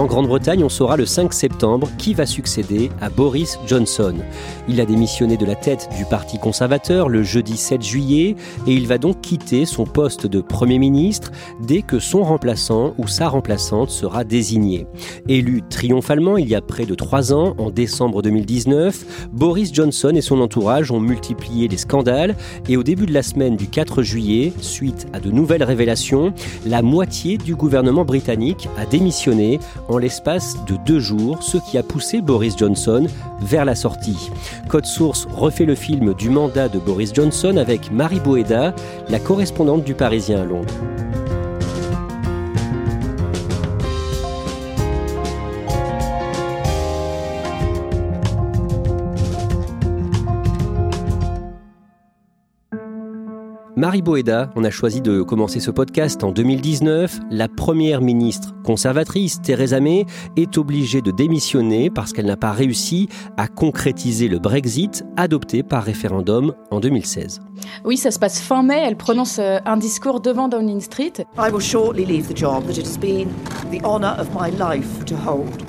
En Grande-Bretagne, on saura le 5 septembre qui va succéder à Boris Johnson. Il a démissionné de la tête du Parti conservateur le jeudi 7 juillet et il va donc quitter son poste de Premier ministre dès que son remplaçant ou sa remplaçante sera désigné. Élu triomphalement il y a près de trois ans, en décembre 2019, Boris Johnson et son entourage ont multiplié les scandales et au début de la semaine du 4 juillet, suite à de nouvelles révélations, la moitié du gouvernement britannique a démissionné en l'espace de deux jours, ce qui a poussé Boris Johnson vers la sortie. Code Source refait le film du mandat de Boris Johnson avec Marie Boeda, la correspondante du Parisien à Londres. Marie Boeda, on a choisi de commencer ce podcast en 2019. La première ministre conservatrice, Theresa May, est obligée de démissionner parce qu'elle n'a pas réussi à concrétiser le Brexit adopté par référendum en 2016. Oui, ça se passe fin mai. Elle prononce euh, un discours devant Downing Street. I will shortly leave the job that it has been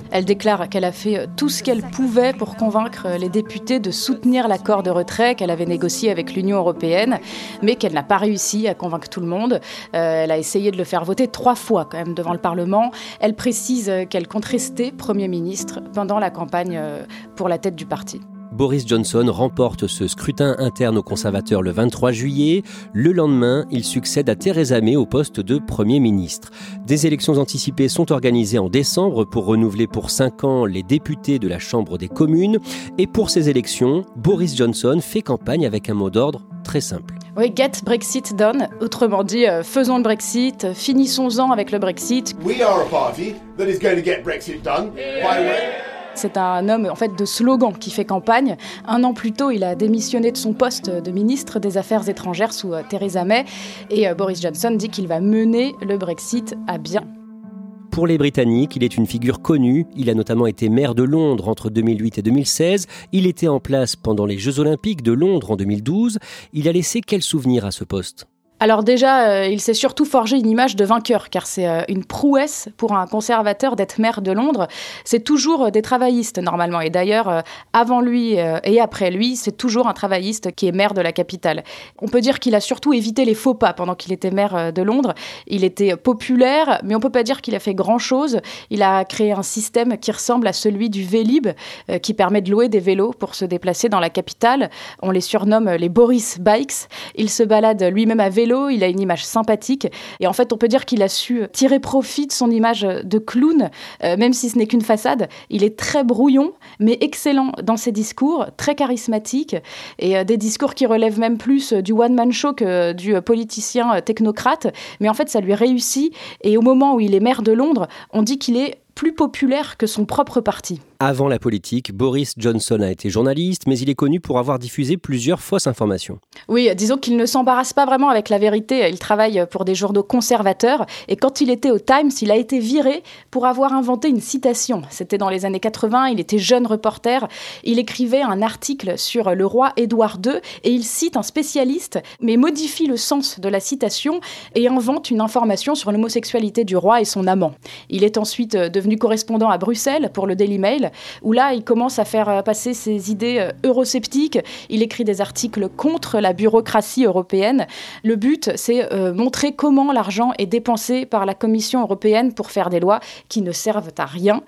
Elle déclare qu'elle a fait euh, tout ce qu'elle pouvait pour convaincre euh, les députés de soutenir l'accord de retrait qu'elle avait négocié avec l'Union européenne, mais qu'elle n'a pas réussi à convaincre tout le monde. Euh, elle a essayé de le faire voter trois fois quand même devant le Parlement. Elle précise qu'elle compte rester Premier ministre pendant la campagne pour la tête du parti. Boris Johnson remporte ce scrutin interne aux conservateurs le 23 juillet. Le lendemain, il succède à Theresa May au poste de Premier ministre. Des élections anticipées sont organisées en décembre pour renouveler pour cinq ans les députés de la Chambre des communes. Et pour ces élections, Boris Johnson fait campagne avec un mot d'ordre très simple. Oui, get Brexit done. Autrement dit, euh, faisons le Brexit, finissons-en avec le Brexit. We are a party that is going to get Brexit done. By the way, C'est un homme en fait de slogan qui fait campagne. Un an plus tôt, il a démissionné de son poste de ministre des Affaires étrangères sous euh, Theresa May et euh, Boris Johnson dit qu'il va mener le Brexit à bien. Pour les Britanniques, il est une figure connue. Il a notamment été maire de Londres entre 2008 et 2016. Il était en place pendant les Jeux Olympiques de Londres en 2012. Il a laissé quel souvenir à ce poste? Alors déjà, euh, il s'est surtout forgé une image de vainqueur, car c'est euh, une prouesse pour un conservateur d'être maire de Londres. C'est toujours euh, des travaillistes normalement, et d'ailleurs, avant lui et après lui, c'est toujours un travailliste qui est maire de la capitale. On peut dire qu'il a surtout évité les faux pas pendant qu'il était maire de Londres. Il était populaire, mais on peut pas dire qu'il a fait grand-chose. Il a créé un système qui ressemble à celui du Vélib, qui permet de louer des vélos pour se déplacer dans la capitale. On les surnomme les Boris Bikes. Il se balade lui-même à vélo, il a une image sympathique. Et en fait, on peut dire qu'il a su tirer profit de son image de clown, euh, même si ce n'est qu'une façade. Il est très brouillon, mais excellent dans ses discours, très charismatique, et euh, des discours qui relèvent même plus euh, du one-man show que du politicien technocrate. Mais en fait, ça lui réussit. Et au moment où il est maire de Londres, on dit qu'il est plus populaire que son propre parti. Avant la politique, Boris Johnson a été journaliste, mais il est connu pour avoir diffusé plusieurs fausses informations. Oui, disons qu'il ne s'embarrasse pas vraiment avec la vérité. Il travaille pour des journaux conservateurs et quand il était au Times, il a été viré pour avoir inventé une citation. C'était dans les années 80, il était jeune reporter, il écrivait un article sur le roi Édouard II et il cite un spécialiste mais modifie le sens de la citation et invente une information sur l'homosexualité du roi et son amant. Il est ensuite devenu correspondant à Bruxelles pour le Daily Mail où là, il commence à faire euh, passer ses idées euh, eurosceptiques. Il écrit des articles contre la bureaucratie européenne. Le but, c'est euh, montrer comment l'argent est dépensé par la Commission européenne pour faire des lois qui ne servent à rien.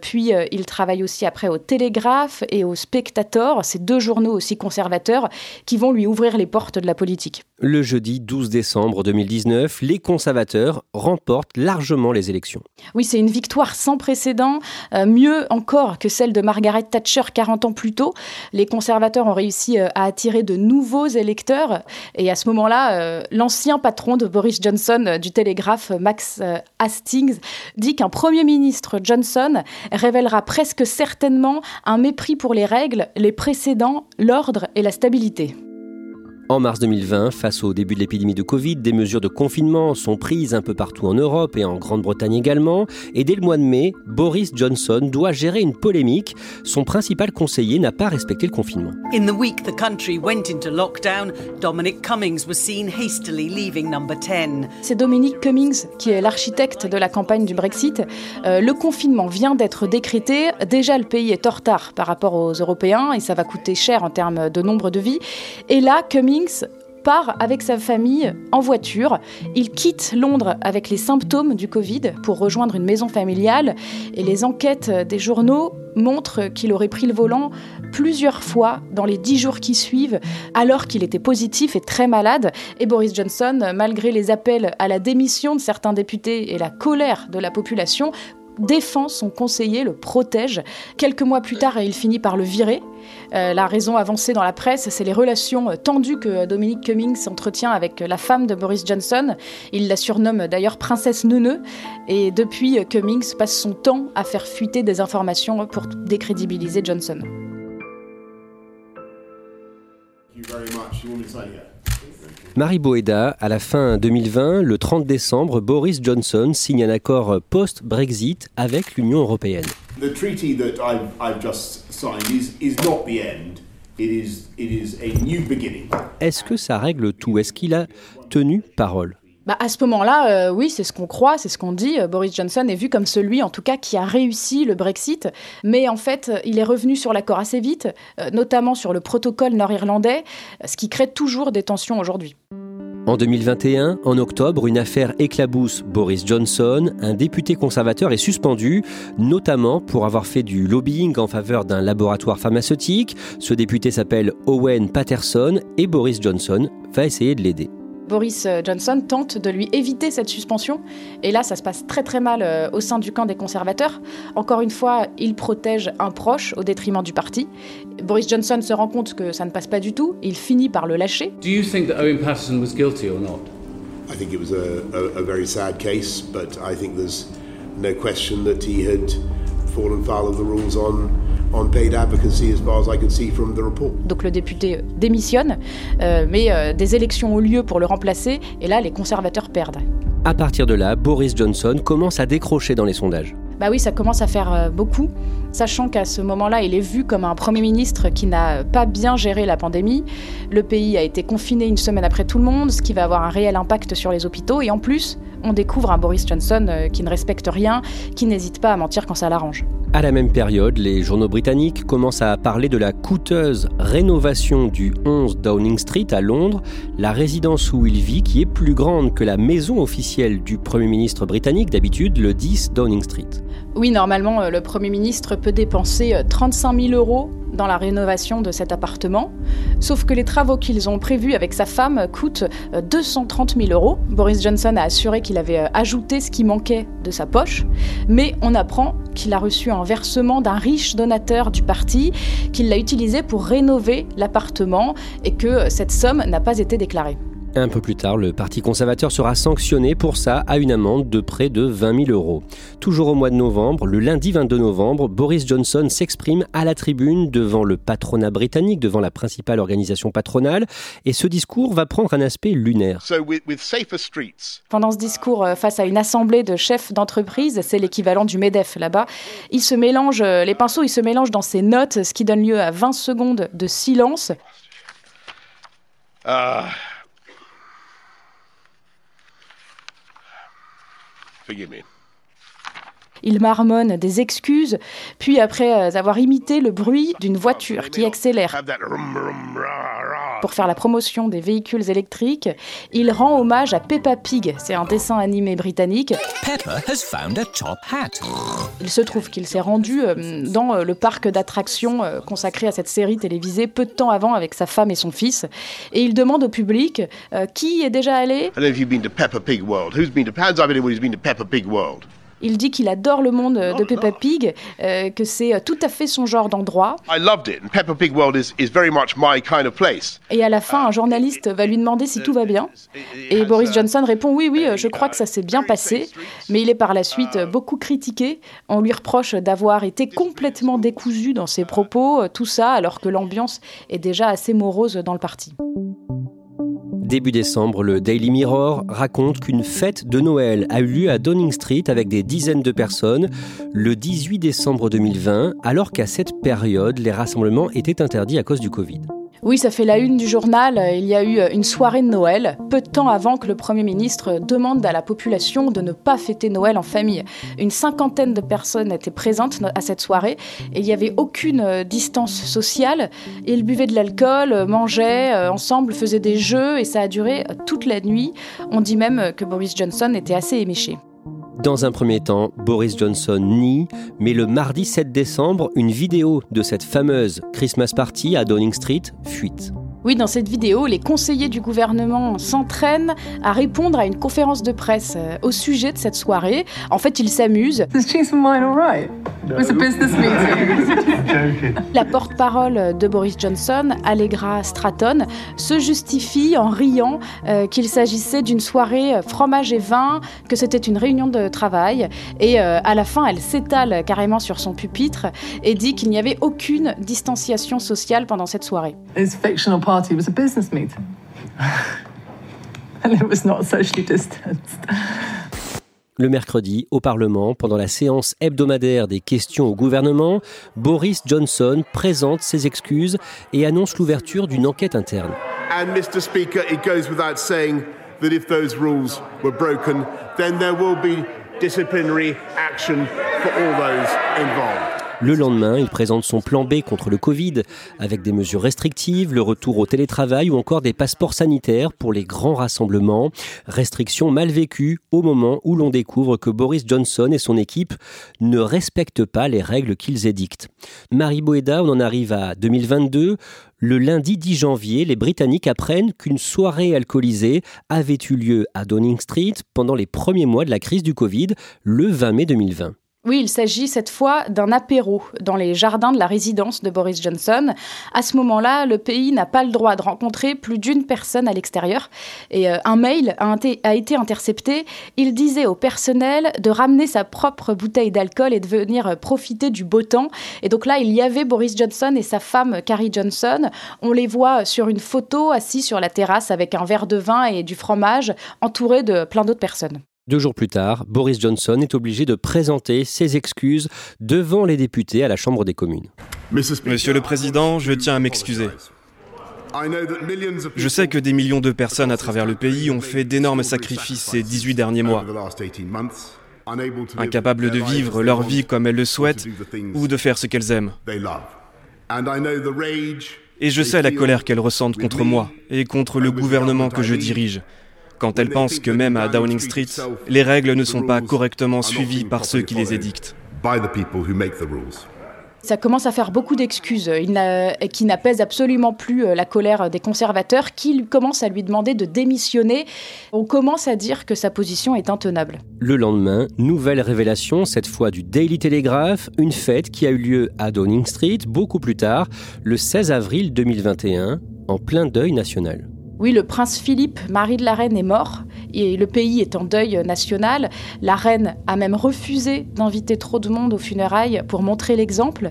puis, il travaille aussi après au Télégraphe et au Spectator, ces deux journaux aussi conservateurs qui vont lui ouvrir les portes de la politique. Le jeudi 12 décembre 2019, les conservateurs remportent largement les élections. Oui, c'est une victoire sans précédent, mieux encore que celle de Margaret Thatcher 40 ans plus tôt. Les conservateurs ont réussi euh, à attirer de nouveaux électeurs. Et à ce moment-là, euh, l'ancien patron de Boris Johnson euh, du Télégraphe, Max Hastings, dit qu'un Premier ministre Johnson révélera presque certainement un mépris pour les règles, les précédents, l'ordre et la stabilité. En mars 2020, face au début de l'épidémie de Covid, des mesures de confinement sont prises un peu partout en Europe et en Grande-Bretagne également. Et dès le mois de mai, Boris Johnson doit gérer une polémique. Son principal conseiller n'a pas respecté le confinement. In the week the country went into lockdown, Dominic Cummings was seen hastily leaving number 10. C'est Dominic Cummings qui est l'architecte de la campagne du Brexit. Euh, le confinement vient d'être décrété. Déjà, le pays est en retard par rapport aux Européens et ça va coûter cher en termes de nombre de vies. Et là, Cummings part avec sa famille en voiture. Il quitte Londres avec les symptômes du Covid pour rejoindre une maison familiale et les enquêtes des journaux montrent qu'il aurait pris le volant plusieurs fois dans les dix jours qui suivent alors qu'il était positif et très malade. Et Boris Johnson, malgré les appels à la démission de certains députés et la colère de la population, défend son conseiller, le protège. Quelques mois plus tard, il finit par le virer. Euh, la raison avancée dans la presse, c'est les relations tendues que Dominic Cummings entretient avec la femme de Boris Johnson. Il la surnomme d'ailleurs princesse neuneu. Et depuis, Cummings passe son temps à faire fuiter des informations pour décrédibiliser Johnson. Marie Boeda, à la fin 2020, le 30 décembre, Boris Johnson signe un accord post-Brexit avec l'Union européenne. The treaty that I've, I've just signed is, is not the end. It is, it is a new beginning. Est-ce que ça règle tout? Est-ce qu'il a tenu parole? Bah, à ce moment-là, euh, oui, c'est ce qu'on croit, c'est ce qu'on dit. Boris Johnson est vu comme celui, en tout cas, qui a réussi le Brexit. Mais en fait, il est revenu sur l'accord assez vite, euh, notamment sur le protocole nord-irlandais, ce qui crée toujours des tensions aujourd'hui. En 2021, en octobre, une affaire éclabousse Boris Johnson. Un député conservateur est suspendu, notamment pour avoir fait du lobbying en faveur d'un laboratoire pharmaceutique. Ce député s'appelle Owen Patterson et Boris Johnson va essayer de l'aider. Boris euh, Johnson tente de lui éviter cette suspension. Et là, ça se passe très très mal euh, au sein du camp des conservateurs. Encore une fois, il protège un proche au détriment du parti. Boris Johnson se rend compte que ça ne passe pas du tout. Il finit par le lâcher. Do you think that Owen Patterson was guilty or not? I think it was a, a, a very sad case, but I think there's no question that he had fallen foul of the rules on donc le député démissionne, euh, mais euh, des élections ont lieu pour le remplacer, et là les conservateurs perdent. À partir de là, Boris Johnson commence à décrocher dans les sondages. Bah oui, ça commence à faire euh, beaucoup, sachant qu'à ce moment-là, il est vu comme un Premier ministre qui n'a pas bien géré la pandémie. Le pays a été confiné une semaine après tout le monde, ce qui va avoir un réel impact sur les hôpitaux. Et en plus, on découvre un Boris Johnson qui ne respecte rien, qui n'hésite pas à mentir quand ça l'arrange. À la même période, les journaux britanniques commencent à parler de la coûteuse rénovation du 11 Downing Street à Londres, la résidence où il vit qui est plus grande que la maison officielle du Premier ministre britannique d'habitude, le 10 Downing Street. Oui, normalement, euh, le Premier ministre peut dépenser 35 euh, 000 euros dans la rénovation de cet appartement. Sauf que les travaux qu'ils ont prévus avec sa femme coûtent 230 euh, 000 euros. Boris Johnson a assuré qu'il avait euh, ajouté ce qui manquait de sa poche, mais on apprend qu'il a reçu un versement d'un riche donateur du parti, qu'il l'a utilisé pour rénover l'appartement et que cette somme n'a pas été déclarée. Un peu plus tard, le Parti conservateur sera sanctionné pour ça à une amende de près de 20 000 euros. Toujours au mois de novembre, le lundi 22 novembre, Boris Johnson s'exprime à la tribune devant le patronat britannique, devant la principale organisation patronale, et ce discours va prendre un aspect lunaire. Pendant ce discours euh, face à une assemblée de chefs d'entreprise, c'est l'équivalent du MEDEF là-bas, il se mélange, euh, les pinceaux, ils se mélangent dans ses notes, ce qui donne lieu à 20 secondes de silence. Uh, forgive me. Il marmonne des excuses, puis après euh, avoir imité le bruit d'une voiture qui accélère pour faire la promotion des véhicules électriques, il rend hommage à Peppa Pig, c'est un dessin animé britannique. Il se trouve qu'il s'est rendu euh, dans euh, le parc d'attractions consacré à cette série télévisée peu de temps avant avec sa femme et son fils, et il demande au public qui est déjà allé? Il dit qu'il adore le monde de Peppa Pig, euh, que c'est tout à fait son genre d'endroit. Et à la fin, un journaliste va lui demander si tout va bien. Et Boris Johnson répond oui, oui, je crois que ça s'est bien passé. Mais il est par la suite beaucoup critiqué. On lui reproche d'avoir été complètement décousu dans ses propos, tout ça alors que l'ambiance est déjà assez morose dans le parti. Début décembre, le Daily Mirror raconte qu'une fête de Noël a eu lieu à Downing Street avec des dizaines de personnes le 18 décembre 2020, alors qu'à cette période, les rassemblements étaient interdits à cause du Covid. Oui, ça fait la une du journal. Il y a eu une soirée de Noël, peu de temps avant que le Premier ministre demande à la population de ne pas fêter Noël en famille. Une cinquantaine de personnes étaient présentes à cette soirée et il n'y avait aucune distance sociale. Ils buvaient de l'alcool, mangeaient euh, ensemble, faisaient des jeux et ça a duré toute la nuit. On dit même que Boris Johnson était assez éméché. Dans un premier temps, Boris Johnson nie, mais le mardi 7 décembre, une vidéo de cette fameuse Christmas Party à Downing Street fuite. Oui, dans cette vidéo, les conseillers du gouvernement s'entraînent à répondre à une conférence de presse euh, au sujet de cette soirée. En fait, ils s'amusent. La porte-parole de Boris Johnson, Allegra Stratton, se justifie en riant euh, qu'il s'agissait d'une soirée euh, fromage et vin, que c'était une réunion de travail. Et à la fin, elle s'étale carrément sur son pupitre et dit qu'il n'y avait aucune distanciation sociale pendant cette soirée party was a business meeting. and it was not socially distanced. Le mercredi, au Parlement, pendant la séance hebdomadaire des questions au gouvernement, Boris Johnson présente ses excuses et annonce l'ouverture d'une enquête interne. And Mr. Speaker, it goes without saying that if those rules were broken, then there will be disciplinary action for all those involved. Le lendemain, il présente son plan B contre le Covid, avec des mesures restrictives, le retour au télétravail ou encore des passeports sanitaires pour les grands rassemblements. Restrictions mal vécues au moment où l'on découvre que Boris Johnson et son équipe ne respectent pas les règles qu'ils édictent. Marie Boeda, on en arrive à 2022. Le lundi 10 janvier, les Britanniques apprennent qu'une soirée alcoolisée avait eu lieu à Downing Street pendant les premiers mois de la crise du Covid, le 20 mai 2020. Oui, il s'agit cette fois d'un apéro dans les jardins de la résidence de Boris Johnson. À ce moment-là, le pays n'a pas le droit de rencontrer plus d'une personne à l'extérieur. Et euh, un mail a, a, été intercepté. Il disait au personnel de ramener sa propre bouteille d'alcool et de venir euh, profiter du beau temps. Et donc là, il y avait Boris Johnson et sa femme Carrie Johnson. On les voit sur une photo assis sur la terrasse avec un verre de vin et du fromage, entourés de plein d'autres personnes. Deux jours plus tard, Boris Johnson est obligé de présenter ses excuses devant les députés à la Chambre des communes. Monsieur le Président, je tiens à m'excuser. Je sais que des millions de personnes à travers le pays ont fait d'énormes sacrifices ces 18 derniers mois, incapables de vivre leur vie comme elles le souhaitent ou de faire ce qu'elles aiment. Et je sais la colère qu'elles ressentent contre moi et contre le gouvernement que je dirige quand elle pense que même à Downing Street, les règles ne sont pas correctement suivies par ceux qui les édictent. Ça commence à faire beaucoup d'excuses qui n'apaisent absolument plus euh, la colère des conservateurs qui commencent à lui demander de démissionner. On commence à dire que sa position est intenable. Le lendemain, nouvelle révélation, cette fois du Daily Telegraph, une fête qui a eu lieu à Downing Street beaucoup plus tard, le 16 avril 2021, en plein deuil national. Oui, le prince Philippe, mari de la reine, est mort et le pays est en deuil national. La reine a même refusé d'inviter trop de monde aux funérailles pour montrer l'exemple.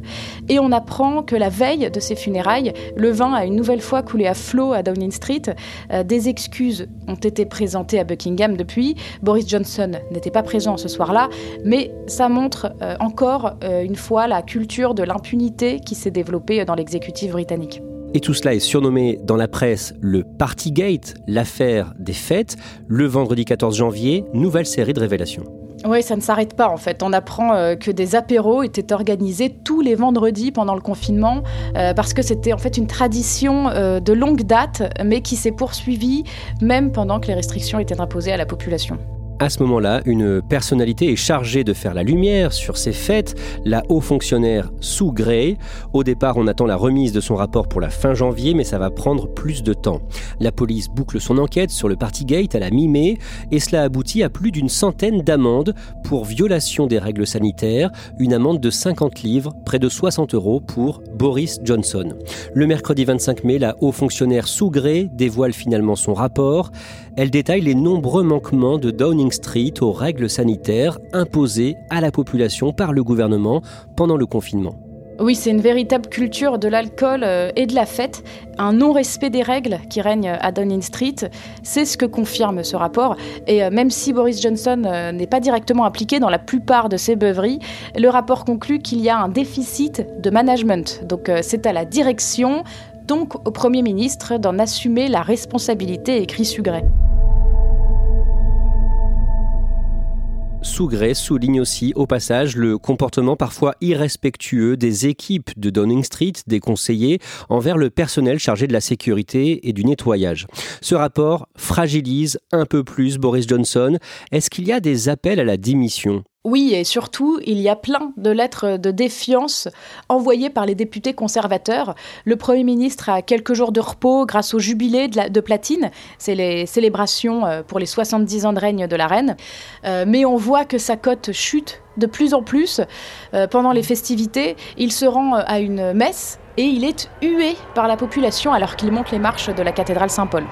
Et on apprend que la veille de ces funérailles, le vin a une nouvelle fois coulé à flot à Downing Street. Euh, des excuses ont été présentées à Buckingham depuis. Boris Johnson n'était pas présent ce soir-là, mais ça montre euh, encore euh, une fois la culture de l'impunité qui s'est développée dans l'exécutif britannique. Et tout cela est surnommé dans la presse le Partygate, l'affaire des fêtes. Le vendredi 14 janvier, nouvelle série de révélations. Oui, ça ne s'arrête pas en fait. On apprend euh, que des apéros étaient organisés tous les vendredis pendant le confinement euh, parce que c'était en fait une tradition euh, de longue date mais qui s'est poursuivie même pendant que les restrictions étaient imposées à la population. À ce moment-là, une personnalité est chargée de faire la lumière sur ces fêtes, la haut fonctionnaire Sue Gray. Au départ, on attend la remise de son rapport pour la fin janvier, mais ça va prendre plus de temps. La police boucle son enquête sur le Partygate à la mi-mai, et cela aboutit à plus d'une centaine d'amendes pour violation des règles sanitaires, une amende de 50 livres, près de 60 euros pour Boris Johnson. Le mercredi 25 mai, la haut fonctionnaire Sue Gray dévoile finalement son rapport. Elle détaille les nombreux manquements de Downing Street aux règles sanitaires imposées à la population par le gouvernement pendant le confinement. Oui, c'est une véritable culture de l'alcool euh, et de la fête, un non-respect des règles qui règne à Downing Street. C'est ce que confirme ce rapport. Et euh, même si Boris Johnson euh, n'est pas directement impliqué dans la plupart de ces beuveries, le rapport conclut qu'il y a un déficit de management. Donc c'est à la direction, donc au Premier ministre, d'en assumer la responsabilité, écrit Sugray. Sougré souligne aussi au passage le comportement parfois irrespectueux des équipes de Downing Street, des conseillers, envers le personnel chargé de la sécurité et du nettoyage. Ce rapport fragilise un peu plus Boris Johnson. Est-ce qu'il y a des appels à la démission? Oui, et surtout, il y a plein de lettres de défiance envoyées par les députés conservateurs. Le Premier ministre a quelques jours de repos grâce au jubilé de, platine. C'est les célébrations euh, pour les 70 ans de règne de la reine. Euh, mais on voit que sa cote chute de plus en plus. Euh, pendant les festivités, il se rend à une messe et il est hué par la population alors qu'il monte les marches de la cathédrale Saint-Paul.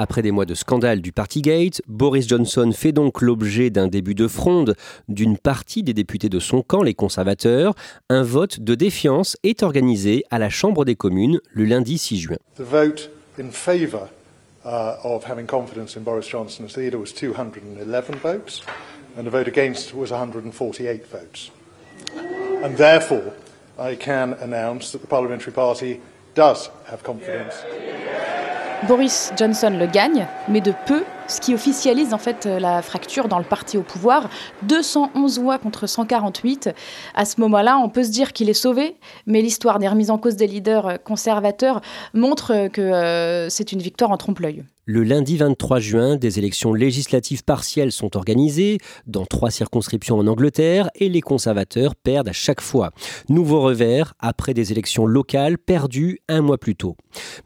Après des mois de scandale du Partygate, Boris Johnson fait donc l'objet d'un début de fronde d'une partie des députés de son camp, les conservateurs. Un vote de défiance est organisé à la Chambre des communes le lundi 6 juin. The vote in favor uh, of having confidence in Boris Johnson as leader was 211 votes, and the vote against was 148 votes. And therefore, I can announce that the Parliamentary Party does have confidence. Boris Johnson le gagne, mais de peu, ce qui officialise en fait euh, la fracture dans le parti au pouvoir. 211 voix contre 148. À ce moment-là, on peut se dire qu'il est sauvé, mais l'histoire des remises en cause des leaders euh, conservateurs montre que euh, c'est une victoire en trompe-l'œil. Le lundi 23 juin, des élections législatives partielles sont organisées dans trois circonscriptions en Angleterre et les conservateurs perdent à chaque fois. Nouveau revers après des élections locales perdues un mois plus tôt.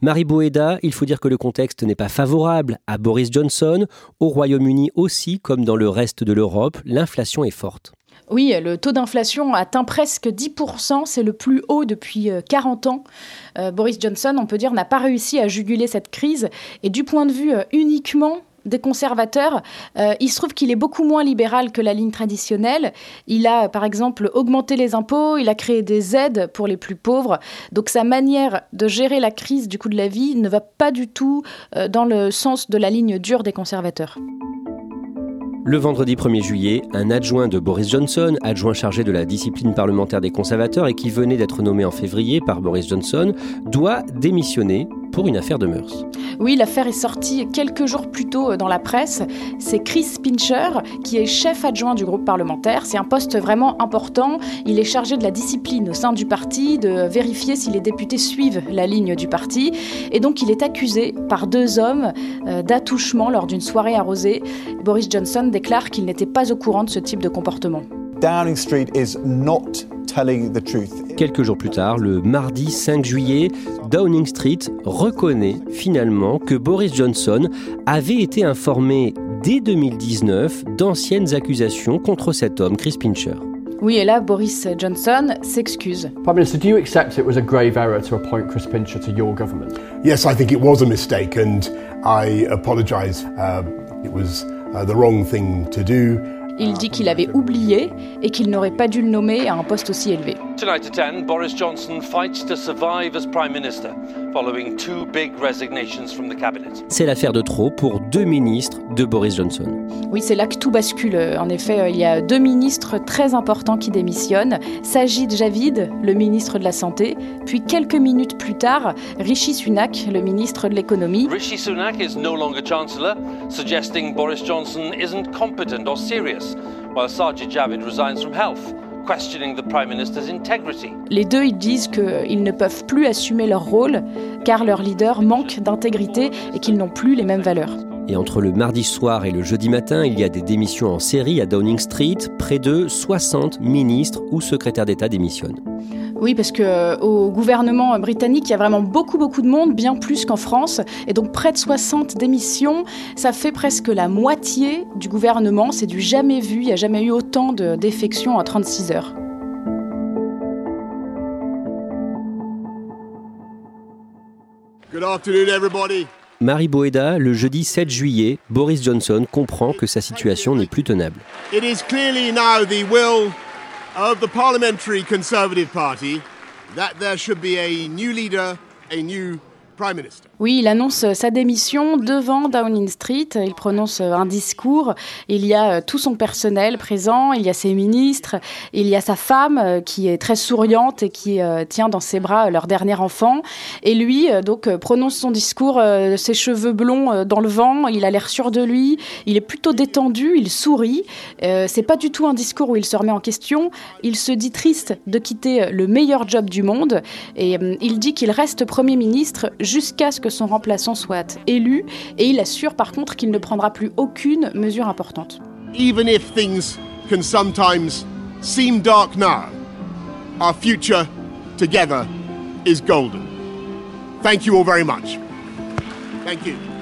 Marie Boeda, il faut dire que le contexte n'est pas favorable à Boris Johnson. Au Royaume-Uni aussi, comme dans le reste de l'Europe, l'inflation est forte. Oui, le taux d'inflation atteint presque 10%, c'est le plus haut depuis 40 euh, ans. Euh, Boris Johnson, on peut dire, n'a pas réussi à juguler cette crise. Et du point de vue euh, uniquement des conservateurs, il se trouve qu'il est beaucoup moins libéral que la ligne traditionnelle. Il a, par exemple, augmenté les impôts, il a créé des aides pour les plus pauvres. Donc sa manière de gérer la crise du coût de la vie ne va pas du tout dans le sens de la ligne dure des conservateurs. Le vendredi 1er juillet, un adjoint de Boris Johnson, adjoint chargé de la discipline parlementaire des conservateurs et qui venait d'être nommé en février par Boris Johnson, doit démissionner pour une affaire de mœurs. Oui, l'affaire est sortie quelques jours plus tôt euh, dans la presse. C'est Chris Pincher qui est chef adjoint du groupe parlementaire. C'est un poste vraiment important. Il est chargé de la discipline au sein du parti, de vérifier si les députés suivent la ligne du parti. Et donc il est accusé par deux hommes euh, d'attouchement lors d'une soirée arrosée. Boris Johnson déclare qu'il n'était pas au courant de ce type de comportement. Downing Street is not Quelques jours plus tard, le mardi 5 juillet, Downing Street reconnaît finalement que Boris Johnson avait été informé dès 2019 d'anciennes accusations contre cet homme, Chris Pincher. Oui, et là, Boris Johnson s'excuse. Prime Minister, do you accept it was a grave error to appoint Chris Pincher to your government? Yes, I think it was a mistake, and I apologise. Uh, it was uh, the wrong thing to do. Il dit qu'il avait oublié et qu'il n'aurait pas dû le nommer à un poste aussi élevé. Tonight at 10, Boris Johnson fights to survive as Prime Minister, following two big resignations from the cabinet. C'est l'affaire de trop pour deux ministres de Boris Johnson. Oui, c'est là que tout bascule. En effet, il y a deux ministres très importants qui démissionnent. Sajid Javid, le ministre de la Santé, puis quelques minutes plus tard, Rishi Sunak, le ministre de l'Économie. Rishi Sunak is no longer Chancellor, suggesting Boris Johnson isn't competent or serious, while Sajid Javid resigns from health. Questioning the Prime Minister's integrity. Les deux, ils disent qu'ils ne peuvent plus assumer leur rôle car leur leader manque d'intégrité et qu'ils n'ont plus les mêmes valeurs. Et entre le mardi soir et le jeudi matin, il y a des démissions en série à Downing Street. Près de 60 ministres ou secrétaires d'État démissionnent. Oui, parce que euh, au gouvernement britannique, il y a vraiment beaucoup, beaucoup de monde, bien plus qu'en France. Et donc près de 60 démissions, ça fait presque la moitié du gouvernement. C'est du jamais vu. Il n'y a jamais eu autant de défections en 36 heures. Good afternoon, everybody. Marie Boeda, le jeudi 7 juillet, Boris Johnson comprend que sa situation n'est plus tenable. It is clearly now the will of the Parliamentary Conservative Party that there should be a new leader, a new Prime Minister. Oui, il annonce sa démission devant Downing Street. Il prononce un discours. Il y a tout son personnel présent. Il y a ses ministres. Il y a sa femme euh, qui est très souriante et qui euh, tient dans ses bras leur dernier enfant. Et lui, euh, donc, prononce son discours, ses cheveux blonds dans le vent. Il a l'air sûr de lui. Il est plutôt détendu. Il sourit. C'est pas du tout un discours où il se remet en question. Il se dit triste de quitter le meilleur job du monde. Et il dit qu'il reste Premier ministre jusqu'à ce que son remplaçant soit élu et il assure par contre qu'il ne prendra plus aucune mesure importante. Even if things can sometimes seem dark now, our future together is golden. Thank you all very much. Thank you.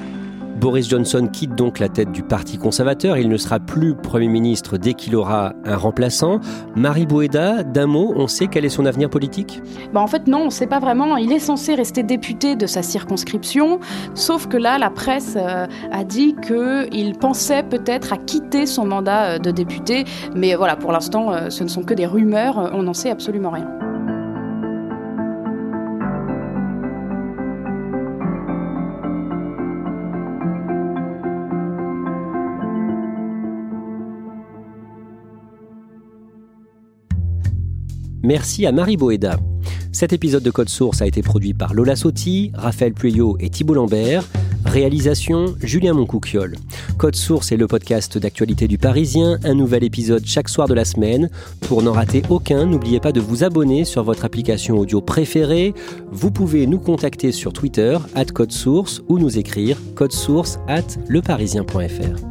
Boris Johnson quitte donc la tête du Parti conservateur. Il ne sera plus Premier ministre dès qu'il aura un remplaçant. Marie Boueda, d'un mot, on sait quel est son avenir politique? Bah En fait, non, on ne sait pas vraiment. Il est censé rester député de sa circonscription, sauf que là, la presse euh, a dit qu'il pensait peut-être à quitter son mandat euh, de député. Mais voilà, pour l'instant, euh, ce ne sont que des rumeurs. On n'en sait absolument rien. Merci à Marie Boeda. Cet épisode de Code Source a été produit par Lola Sotti, Raphaël Pueyo et Thibault Lambert. Réalisation Julien Moncouquiole. Code Source est le podcast d'actualité du Parisien, un nouvel épisode chaque soir de la semaine. Pour n'en rater aucun, n'oubliez pas de vous abonner sur votre application audio préférée. Vous pouvez nous contacter sur Twitter, at Code Source, ou nous écrire source at leparisien.fr.